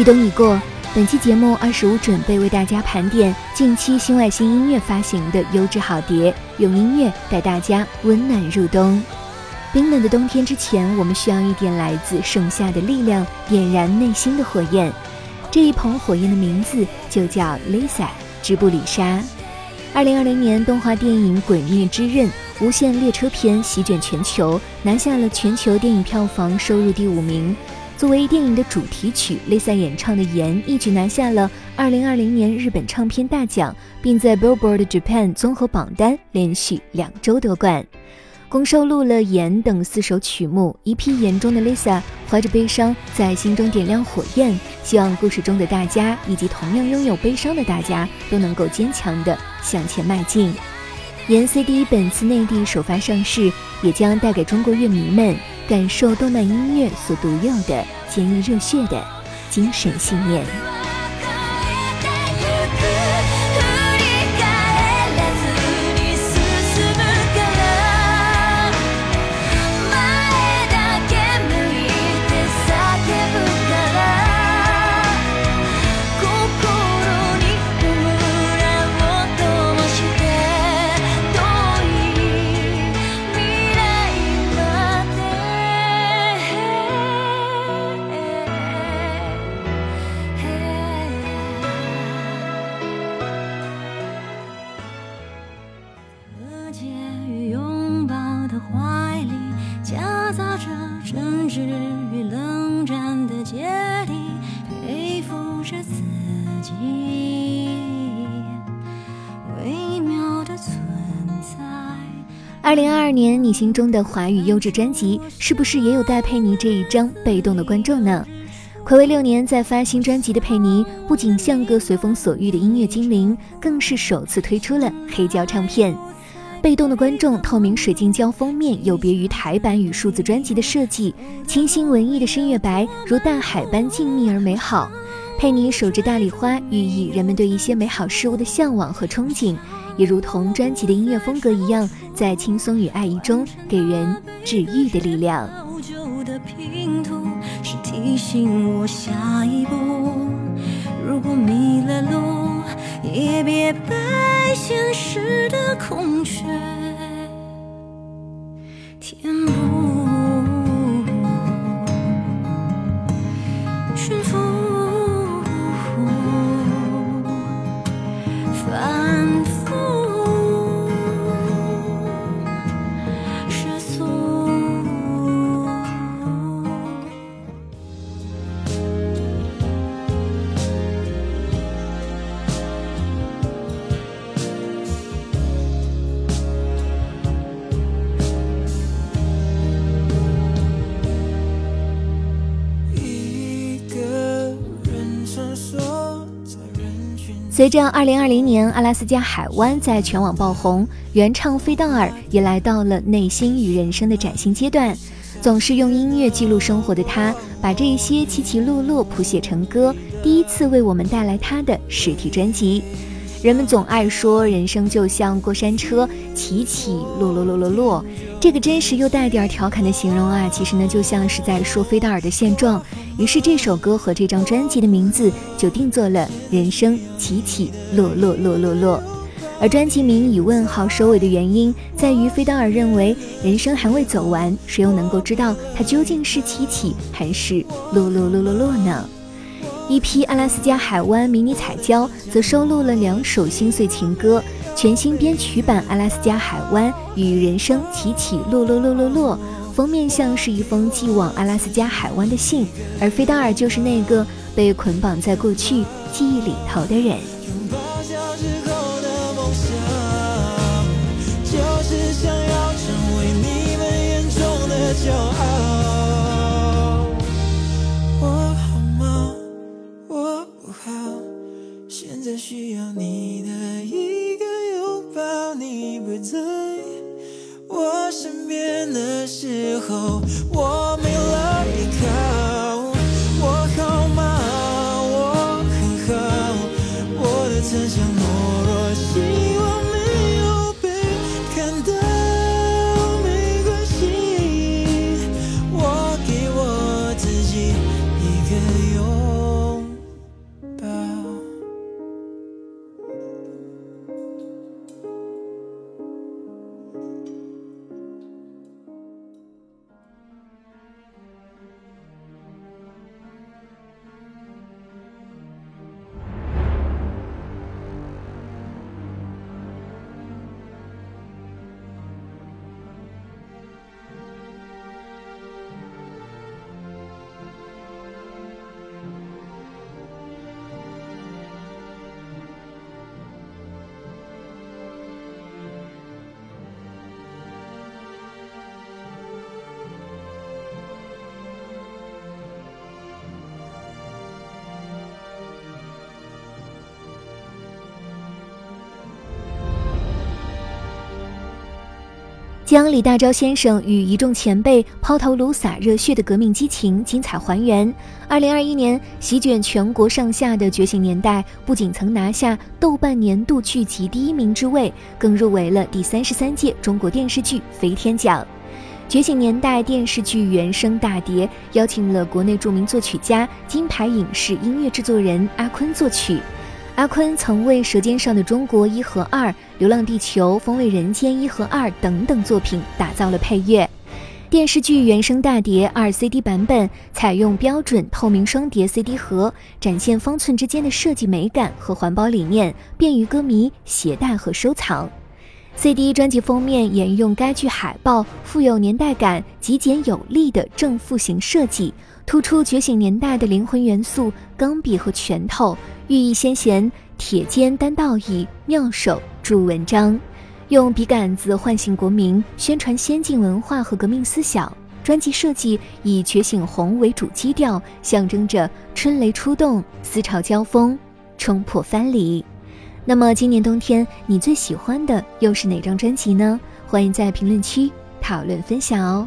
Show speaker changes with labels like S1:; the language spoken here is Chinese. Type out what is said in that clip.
S1: 立冬已过，本期节目二十五准备为大家盘点近期新外星音乐发行的优质好碟，用音乐带大家温暖入冬。冰冷的冬天之前，我们需要一点来自盛夏的力量，点燃内心的火焰。这一捧火焰的名字就叫 Lisa 织布里莎。二零二零年动画电影《鬼灭之刃》无限列车篇席卷全球，拿下了全球电影票房收入第五名。作为电影的主题曲，Lisa 演唱的《盐》一举拿下了2020年日本唱片大奖，并在 Billboard Japan 综合榜单连续两周夺冠。共收录了《盐》等四首曲目。一批盐中的 Lisa 怀着悲伤，在心中点亮火焰，希望故事中的大家以及同样拥有悲伤的大家都能够坚强地向前迈进。盐 CD 本次内地首发上市，也将带给中国乐迷们。感受动漫音乐所独有的坚毅热血的精神信念。二零二二年，你心中的华语优质专辑是不是也有戴佩妮这一张被动的观众呢？暌违六年再发新专辑的佩妮，不仅像个随风所欲的音乐精灵，更是首次推出了黑胶唱片。被动的观众透明水晶胶封面有别于台版与数字专辑的设计，清新文艺的深月白如大海般静谧而美好。佩妮手执大礼花，寓意人们对一些美好事物的向往和憧憬。也如同专辑的音乐风格一样，在轻松与爱意中给人治愈的力量。的拼图是提醒我下一步，如果迷了路，也别被现实的空缺填补。随着2020年阿拉斯加海湾在全网爆红，原唱菲道尔也来到了内心与人生的崭新阶段。总是用音乐记录生活的他，把这些起起落落谱写成歌，第一次为我们带来他的实体专辑。人们总爱说人生就像过山车，起起落落落落落。这个真实又带点调侃的形容啊，其实呢就像是在说菲德尔的现状。于是这首歌和这张专辑的名字就定做了“人生起起落落落落落”。而专辑名以问号收尾的原因，在于菲德尔认为人生还未走完，谁又能够知道它究竟是起起还是落落落落落呢？一批阿拉斯加海湾迷你彩胶则收录了两首心碎情歌，全新编曲版《阿拉斯加海湾与人生起起落落落落落》封面像是一封寄往阿拉斯加海湾的信，而菲达尔就是那个被捆绑在过去记忆里头的人。
S2: 就是想要成为你们眼中的骄傲。现在需要你的一个拥抱。你不在我身边的时候，我
S1: 将李大钊先生与一众前辈抛头颅洒热血的革命激情精彩还原。二零二一年席卷全国上下的《觉醒年代》不仅曾拿下豆瓣年度剧集第一名之位，更入围了第三十三届中国电视剧飞天奖。《觉醒年代》电视剧原声大碟邀请了国内著名作曲家、金牌影视音乐制作人阿坤作曲。阿坤曾为《舌尖上的中国》一和二、《流浪地球》、《风味人间》一和二等等作品打造了配乐。电视剧原声大碟二 CD 版本采用标准透明双碟 CD 盒，展现方寸之间的设计美感和环保理念，便于歌迷携带和收藏。CD 专辑封面沿用该剧海报富有年代感、极简有力的正负形设计，突出觉醒年代的灵魂元素——钢笔和拳头。寓意先贤，铁肩担道义，妙手著文章，用笔杆子唤醒国民，宣传先进文化和革命思想。专辑设计以觉醒红为主基调，象征着春雷出动，思潮交锋，冲破藩篱。那么今年冬天你最喜欢的又是哪张专辑呢？欢迎在评论区讨论分享哦。